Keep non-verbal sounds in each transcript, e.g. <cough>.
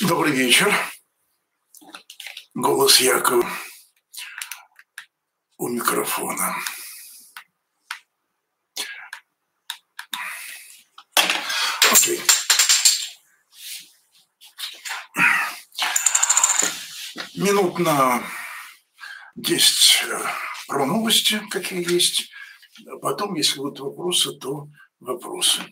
Добрый вечер. Голос Якова у микрофона. Окей. Минут на 10 э, про новости, какие есть. Потом, если будут вопросы, то вопросы.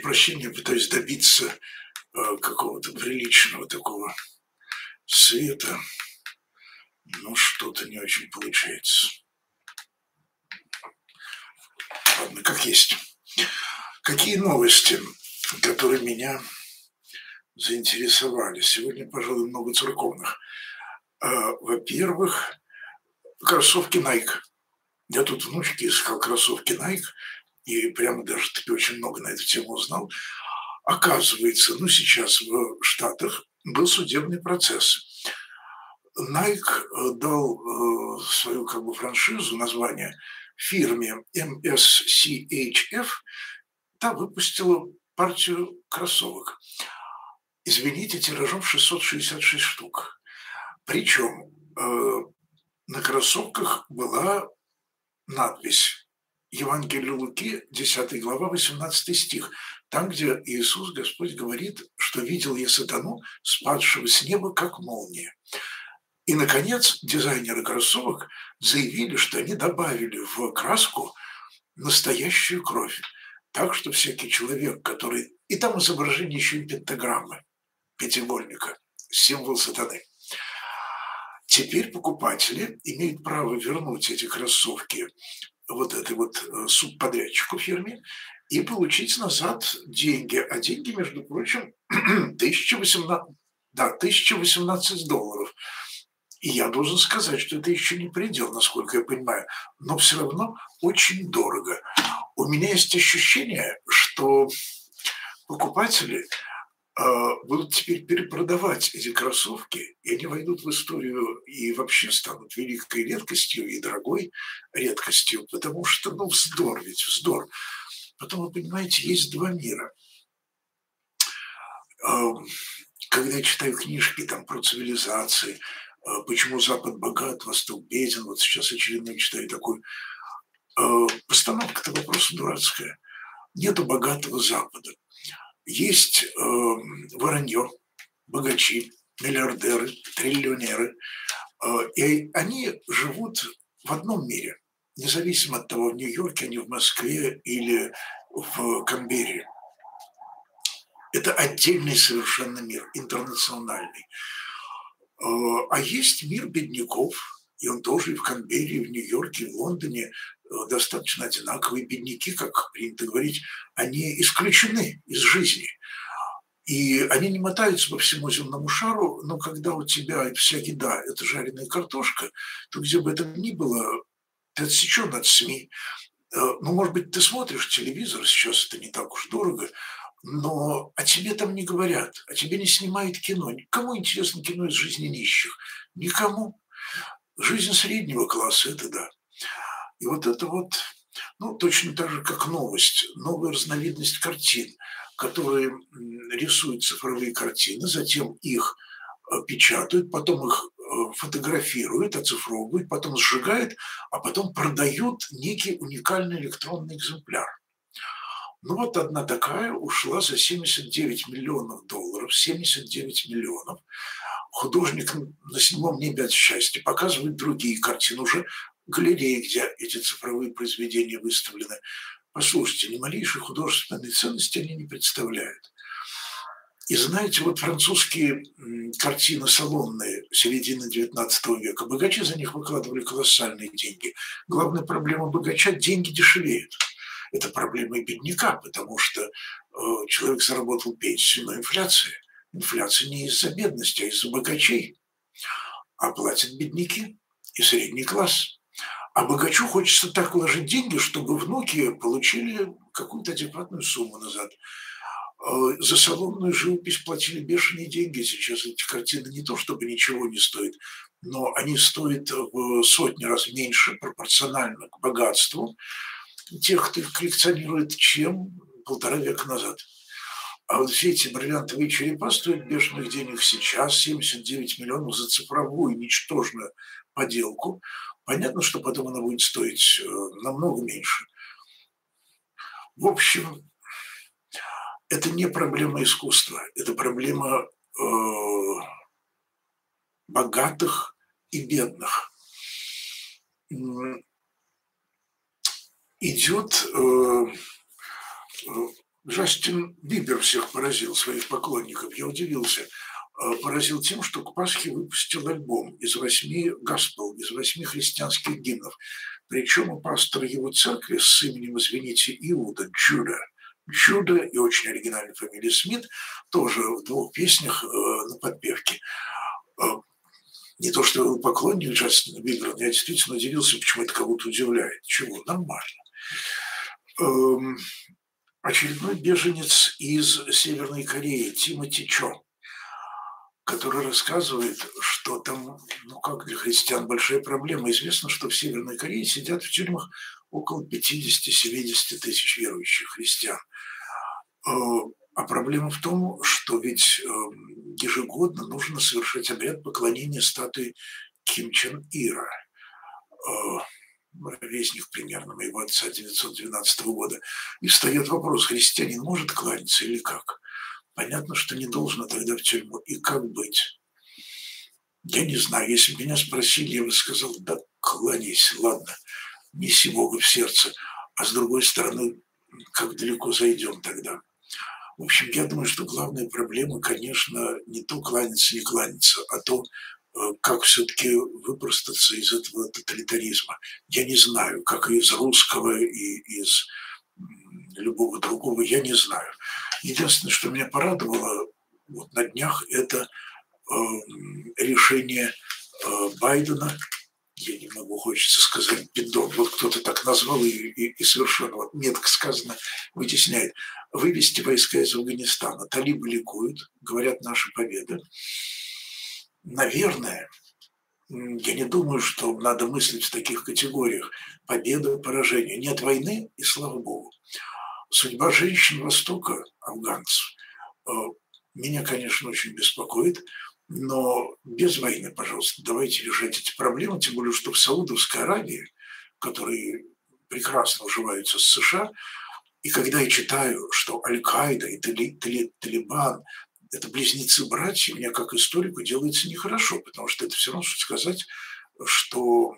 Прощения, пытаюсь добиться э, какого-то приличного такого света, но что-то не очень получается. Ладно, как есть. Какие новости, которые меня заинтересовали? Сегодня, пожалуй, много церковных. Э, во-первых, кроссовки Nike. Я тут внучке искал кроссовки Nike – и прямо даже таки очень много на эту тему узнал. Оказывается, ну сейчас в Штатах был судебный процесс. Nike э, дал э, свою как бы франшизу, название фирме MSCHF, та выпустила партию кроссовок. Извините, тиражом 666 штук. Причем э, на кроссовках была надпись Евангелие Луки, 10 глава, 18 стих, там, где Иисус, Господь, говорит, что видел я сатану, спадшего с неба, как молния. И, наконец, дизайнеры кроссовок заявили, что они добавили в краску настоящую кровь. Так что всякий человек, который... И там изображение еще и пентаграммы, пятигольника, символ сатаны. Теперь покупатели имеют право вернуть эти кроссовки вот этой вот э, субподрядчику фирме и получить назад деньги. А деньги, между прочим, <clears throat> 1018, да, 1018 долларов. И я должен сказать, что это еще не предел, насколько я понимаю, но все равно очень дорого. У меня есть ощущение, что покупатели будут теперь перепродавать эти кроссовки, и они войдут в историю и вообще станут великой редкостью и дорогой редкостью, потому что, ну, вздор ведь, вздор. Потом, вы понимаете, есть два мира. Когда я читаю книжки там про цивилизации, а, почему Запад богат, Восток беден, вот сейчас очередной читаю такой, а, постановка-то вопроса дурацкая. Нету богатого Запада есть э, воронье, богачи, миллиардеры, триллионеры, э, и они живут в одном мире, независимо от того, в Нью-Йорке они в Москве или в Канберре. Это отдельный совершенно мир, интернациональный. Э, а есть мир бедняков, и он тоже и в Канберре, и в Нью-Йорке, и в Лондоне достаточно одинаковые бедняки, как принято говорить, они исключены из жизни. И они не мотаются по всему земному шару, но когда у тебя вся еда – это жареная картошка, то где бы это ни было, ты отсечен от СМИ. Э, ну, может быть, ты смотришь телевизор, сейчас это не так уж дорого, но о тебе там не говорят, о тебе не снимают кино. Кому интересно кино из жизни нищих? Никому. Жизнь среднего класса – это да. И вот это вот, ну, точно так же, как новость, новая разновидность картин, которые рисуют цифровые картины, затем их э, печатают, потом их э, фотографируют, оцифровывают, потом сжигают, а потом продают некий уникальный электронный экземпляр. Ну вот одна такая ушла за 79 миллионов долларов, 79 миллионов художник на седьмом небе от счастья показывает другие картины, уже галереи, где эти цифровые произведения выставлены. Послушайте, ни малейшей художественной ценности они не представляют. И знаете, вот французские картины салонные середины XIX века, богачи за них выкладывали колоссальные деньги. Главная проблема богача – деньги дешевеют. Это проблема и бедняка, потому что э, человек заработал пенсию, но инфляция. Инфляция не из-за бедности, а из-за богачей. А платят бедняки и средний класс. А богачу хочется так вложить деньги, чтобы внуки получили какую-то адекватную сумму назад. Э, за салонную живопись платили бешеные деньги. Сейчас эти картины не то чтобы ничего не стоят, но они стоят в сотни раз меньше пропорционально к богатству тех, кто их коллекционирует, чем полтора века назад. А вот все эти бриллиантовые черепа стоят бешеных денег сейчас, 79 миллионов за цифровую ничтожную поделку. Понятно, что потом она будет стоить э, намного меньше. В общем, это не проблема искусства, это проблема э, богатых и бедных. Идет э, э, Джастин Бибер всех поразил, своих поклонников. Я удивился. Э, поразил тем, что к Пасхе выпустил альбом из восьми госпел, из восьми христианских гимнов. Причем у пастора его церкви с именем, извините, Иуда, Джуда – Чудо и очень оригинальная фамилия Смит, тоже в двух песнях э, на подпевке. Э, не то, что я поклонник Джастина Бибера, я действительно удивился, почему это кого-то удивляет. Чего? Нормально. Эм, очередной беженец из Северной Кореи, Тимоти Чо, который рассказывает, что там, ну как для христиан, большая проблема. Известно, что в Северной Корее сидят в тюрьмах около 50-70 тысяч верующих христиан. Э, а проблема в том, что ведь эм, ежегодно нужно совершать обряд поклонения статуи Ким Чен Ира, э, ровесник примерно моего отца 912 года. И встает вопрос, христианин может кланяться или как? Понятно, что не должно тогда в тюрьму. И как быть? Я не знаю, если бы меня спросили, я бы сказал, да кланяйся, ладно неси Бога в сердце, а с другой стороны, как далеко зайдем тогда. В общем, я думаю, что главная проблема, конечно, не то кланяться, не кланяться, а то, как все-таки выпростаться из этого тоталитаризма. Я не знаю, как из русского и из любого другого, я не знаю. Единственное, что меня порадовало вот на днях, это э, решение э, Байдена я не могу, хочется сказать, бедон. Вот кто-то так назвал и, и, и совершенно вот метко сказано, вытесняет. Вывести войска из Афганистана. Талибы ликуют, говорят, наша победа. Наверное, я не думаю, что надо мыслить в таких категориях. Победа, поражение. Нет войны, и слава богу. Судьба женщин Востока, афганцев, э, меня, конечно, очень беспокоит – но без войны, пожалуйста, давайте решать эти проблемы, тем более, что в Саудовской Аравии, которые прекрасно уживаются с США, и когда я читаю, что Аль-Каида и Тали, Тали, Талибан – это близнецы-братья, мне как историку делается нехорошо, потому что это все равно, что сказать, что,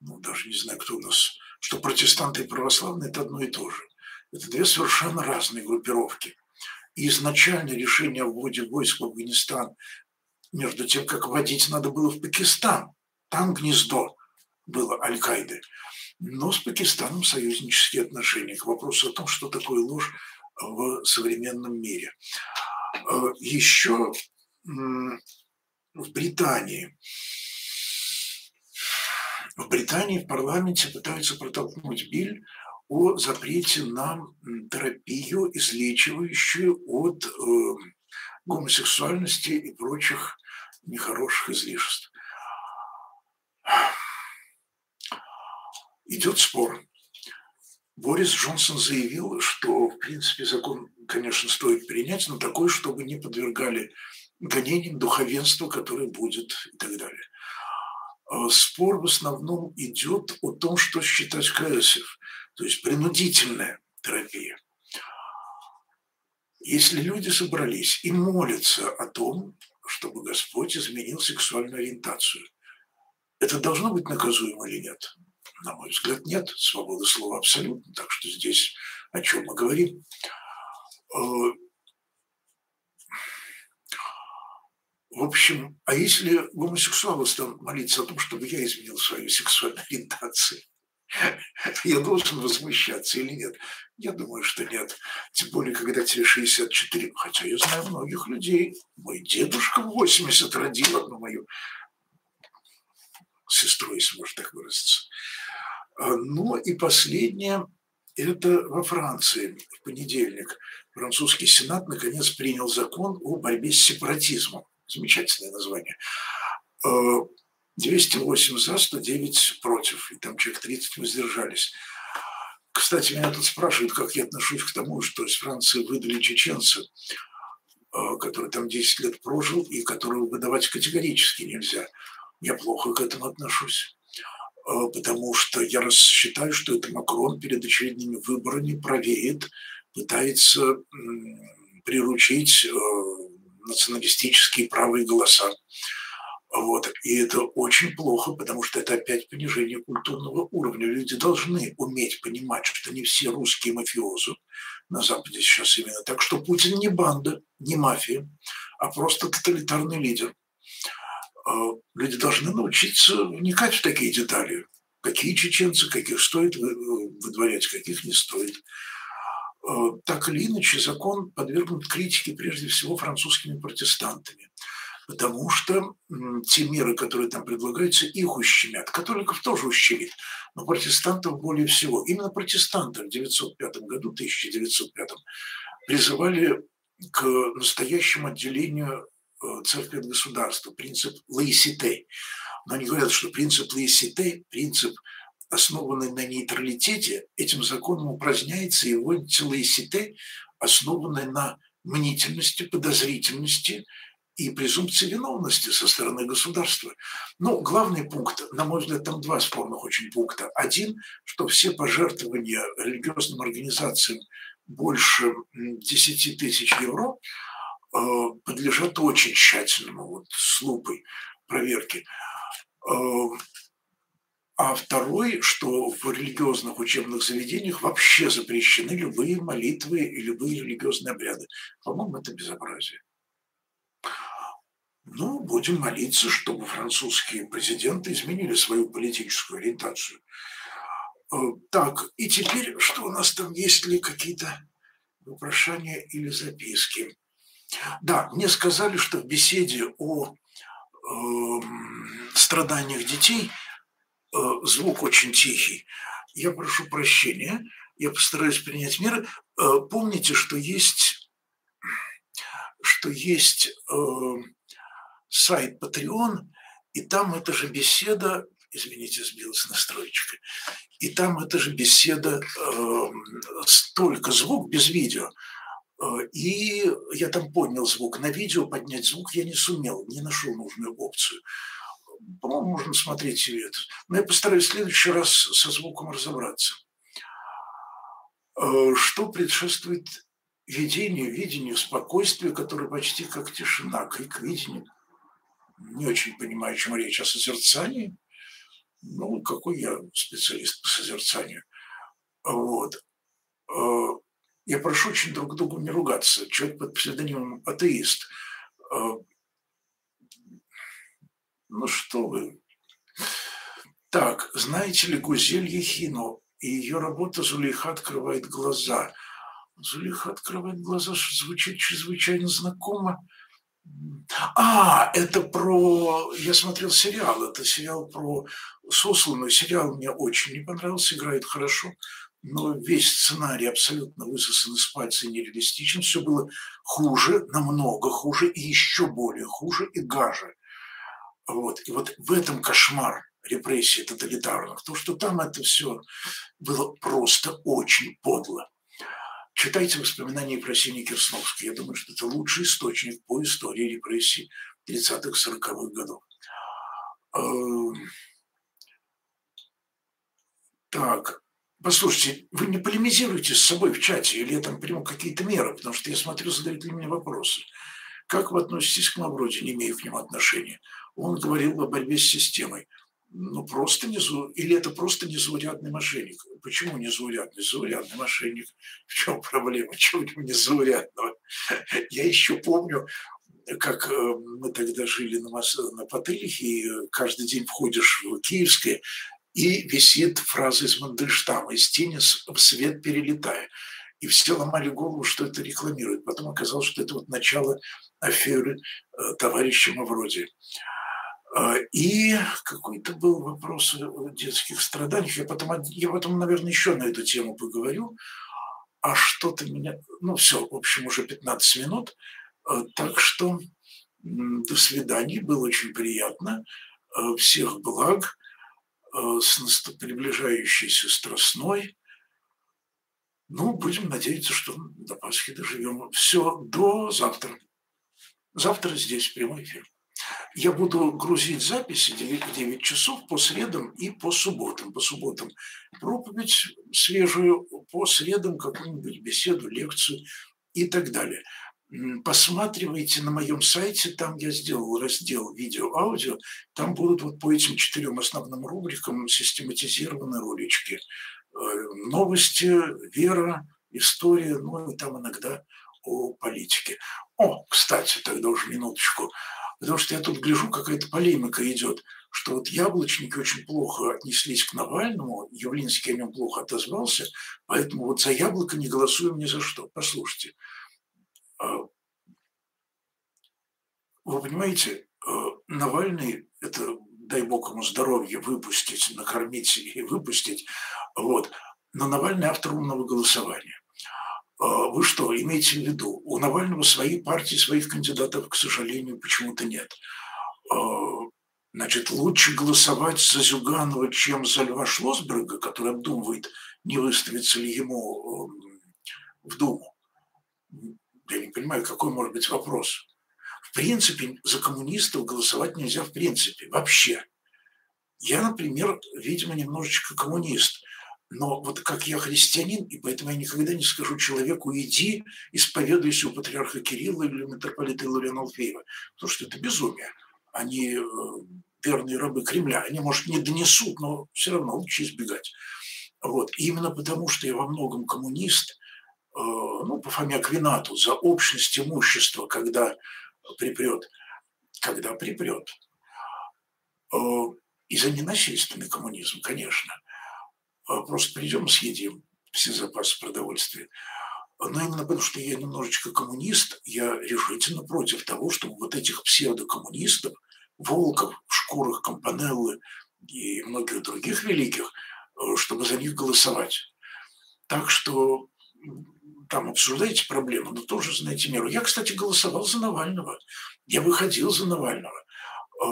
ну, даже не знаю, кто у нас, что протестанты и православные – это одно и то же. Это две совершенно разные группировки. И изначально решение о вводе войск в Афганистан между тем, как вводить надо было в Пакистан. Там гнездо было Аль-Каиды. Но с Пакистаном союзнические отношения к вопросу о том, что такое ложь в современном мире. Э, Еще в Британии в Британии в парламенте пытаются протолкнуть биль о запрете на терапию, излечивающую от э, гомосексуальности и прочих нехороших излишеств. Идет спор. Борис Джонсон заявил, что, в принципе, закон, конечно, стоит принять, но такой, чтобы не подвергали гонениям духовенства, которое будет и так далее. А спор в основном идет о том, что считать КСФ, то есть принудительная терапия. Если люди собрались и молятся о том, чтобы Господь изменил сексуальную ориентацию. Это должно быть наказуемо или нет? На мой взгляд, нет. Свобода слова абсолютно. Так что здесь о чем мы говорим? Э, в общем, а если гомосексуалы станут молиться о том, чтобы я изменил свою сексуальную ориентацию, я должен возмущаться или нет? Я думаю, что нет. Тем более, когда тебе 64. Хотя я знаю многих людей. Мой дедушка в 80 родил одну мою сестрой, если можно так выразиться. А, ну и последнее, это во Франции в понедельник. Французский сенат наконец принял закон о борьбе с сепаратизмом. Замечательное название. 208 а, за, 109 против, и там человек 30 воздержались. Кстати, меня тут спрашивают, как я отношусь к тому, что из Франции выдали чеченца, а, который там 10 лет прожил и которого выдавать категорически нельзя. Я плохо к этому отношусь. А, потому что я считаю, что это Макрон перед очередными выборами правеет, пытается приручить э, националистические правые голоса. Вот. И это очень плохо, потому что это опять понижение культурного уровня. Люди должны уметь понимать, что не все русские мафиозы на Западе сейчас именно так, что Путин не банда, не мафия, а просто тоталитарный лидер. А, люди должны научиться вникать в такие детали. Какие чеченцы, каких стоит выдворять, каких не стоит. А, так или иначе, закон подвергнут критике прежде всего французскими протестантами. Потому что те меры, которые там предлагаются, их ущемят. Католиков тоже ущемит, но протестантов более всего. Именно протестанты в 1905 году, 1905, призывали к настоящему отделению Э, церкви от государства, принцип лаисите. Но они говорят, что принцип лаисите, принцип, основанный на нейтралитете, этим законом упраздняется и вводится лаисите, основанный на мнительности, подозрительности и презумпции виновности со стороны государства. Но главный пункт, на мой взгляд, там два спорных очень пункта. Один, что все пожертвования религиозным организациям больше 10 тысяч евро – Э, подлежат очень тщательному, вот, с лупой проверки. А второй, что в религиозных учебных заведениях вообще запрещены любые молитвы и любые религиозные обряды. По-моему, это безобразие. Ну, будем молиться, чтобы французские президенты изменили свою политическую ориентацию. Э, так, и теперь, что у нас там, есть ли какие-то вопрошания или записки? Да, мне сказали, что в беседе о э, страданиях детей звук очень тихий. Я прошу прощения, я постараюсь принять меры. Э, помните, что есть, что есть э, сайт Patreon, и там эта же беседа, извините, сбилась настроечка, и там эта же беседа, э, столько звук без видео – Э, и я там поднял звук. На видео поднять звук я не сумел, не нашел нужную опцию. По-моему, можно смотреть и это. Но я постараюсь в следующий раз со звуком разобраться. Э, что предшествует видению, видению, спокойствию, которое почти как тишина, крик видению. Не очень понимаю, о чем речь, о созерцании. Ну, какой я специалист по созерцанию. Вот э, я прошу очень друг другу не ругаться. Человек под псевдонимом атеист. Ну что вы. Так, знаете ли Гузель Ехину? И ее работа «Зулейха открывает глаза». «Зулейха открывает глаза» звучит чрезвычайно знакомо. А, это про... Я смотрел сериал. Это сериал про сосланную. Сериал мне очень не понравился, играет хорошо но весь сценарий абсолютно высосан из пальца и нереалистичен. Все было хуже, намного хуже и еще более хуже и гаже. Вот. И вот в этом кошмар репрессий тоталитарных, то, что там это все было просто очень подло. Читайте воспоминания про Сини Кирсновской. Я думаю, что это лучший источник по истории репрессий 30-40-х годов. Эм. Так, Послушайте, вы не полемизируете с собой в чате, или я там приму какие-то меры, потому что я смотрю, задают ли мне вопросы. Как вы относитесь к Мавроди, не имея к нему отношения? Он говорил о борьбе с системой. Ну, просто не или это просто незаурядный мошенник. Почему незаурядный? Заурядный мошенник. В чем проблема? Чего в нем незаурядного? Я еще помню, как э, мы тогда жили на, на Потылихе, и каждый день входишь в Киевское, и висит фраза из Мандельштама «из тени в свет перелетая». И все ломали голову, что это рекламирует. Потом оказалось, что это вот начало аферы э, товарища Мавроди. А, и какой-то был вопрос о детских страданиях. Я потом, я потом, наверное, еще на эту тему поговорю. А что-то меня... Ну, все, в общем, уже 15 минут. А, так что до свидания, было очень приятно. А, всех благ с приближающейся страстной. Ну, будем надеяться, что до Пасхи доживем. Все, до завтра. Завтра здесь прямой эфир. Я буду грузить записи 9, 9 часов по средам и по субботам. По субботам проповедь свежую, по средам какую-нибудь беседу, лекцию и так далее. Посматривайте на моем сайте, там я сделал раздел видео-аудио, там будут вот по этим четырем основным рубрикам систематизированы ролички. Э, новости, вера, история, ну и там иногда о политике. О, кстати, тогда уже минуточку. Потому что я тут гляжу, какая-то полемика идет, что вот яблочники очень плохо отнеслись к Навальному, Явлинский о нем плохо отозвался, поэтому вот за яблоко не голосуем ни за что. Послушайте, а, вы понимаете, а, Навальный – это, дай бог ему здоровья, выпустить, накормить и выпустить, вот. Но Навальный автор умного голосования. А, вы что, имеете в виду, у Навального своей партии, своих кандидатов, к сожалению, почему-то нет. А, значит, лучше голосовать за Зюганова, чем за Льва Шлосберга, который обдумывает, не выставится ли ему эм, в Думу. Я не понимаю, какой может быть вопрос. В принципе, за коммунистов голосовать нельзя в принципе, вообще. Я, например, видимо, немножечко коммунист – но вот как я христианин, и поэтому я никогда не скажу человеку «иди, исповедуйся у патриарха Кирилла или митрополита Илариана Алфеева», потому что это безумие. Они э, верные рабы Кремля, они, может, не донесут, но все равно лучше избегать. Вот. И именно потому, что я во многом коммунист, э, ну, по Фоме Аквинату, за общность имущества, когда припрет, когда припрет, э, и за ненасильственный коммунизм, конечно – а просто придем съедим все запасы продовольствия. Но именно потому, что я немножечко коммунист, я решительно против того, чтобы вот этих псевдокоммунистов, Волков в шкурах Компанеллы и многих других великих, э, чтобы за них голосовать. Так что там обсуждаете проблему, но тоже знаете меру. Я, кстати, голосовал за Навального. Я выходил за Навального. Э,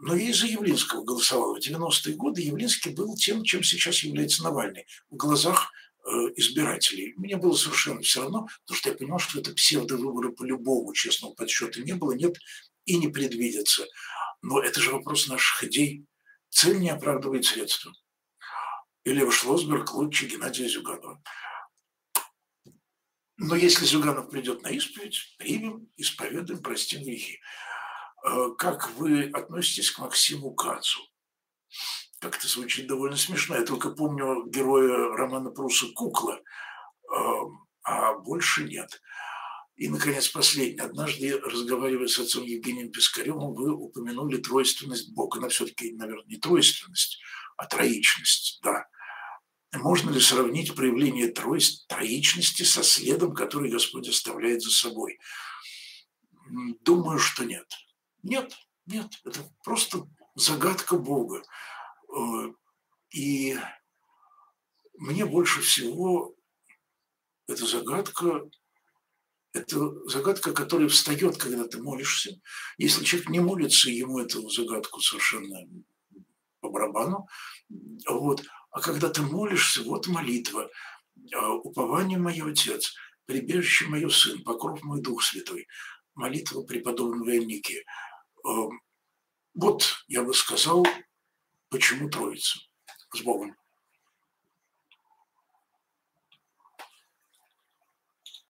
но я из-за Явлинского голосовал. В 90-е годы Явлинский был тем, чем сейчас является Навальный в глазах э, избирателей. Мне было совершенно все равно, потому что я понимал, что это псевдовыборы по-любому, честного подсчета не было, нет и не предвидится. Но это же вопрос наших идей. Цель не оправдывает средства. Или Шлосберг лучше Геннадия Зюганова. Но если Зюганов придет на исповедь, примем, исповедуем, простим грехи. Э, как вы относитесь к Максиму Кацу? Как это звучит довольно смешно. Я только помню героя романа Пруса «Кукла», эм, а больше нет. И, наконец, последнее. Однажды, разговаривая с отцом Евгением Пискаревым, вы упомянули тройственность Бога. Она все-таки, наверное, не тройственность, а троичность, да. Можно ли сравнить проявление троичности со следом, который Господь оставляет за собой? Думаю, что нет. Нет, нет, это просто загадка Бога. Э, и мне больше всего эта загадка, это загадка, которая встает, когда ты молишься. Если человек не молится, ему эту загадку совершенно по барабану. Вот. А когда ты молишься, вот молитва. «А, упование мое Отец, прибежище мое Сын, покров мой Дух Святой. Молитва преподобного Ники. Эм, вот, я бы сказал, почему Троица. С Богом.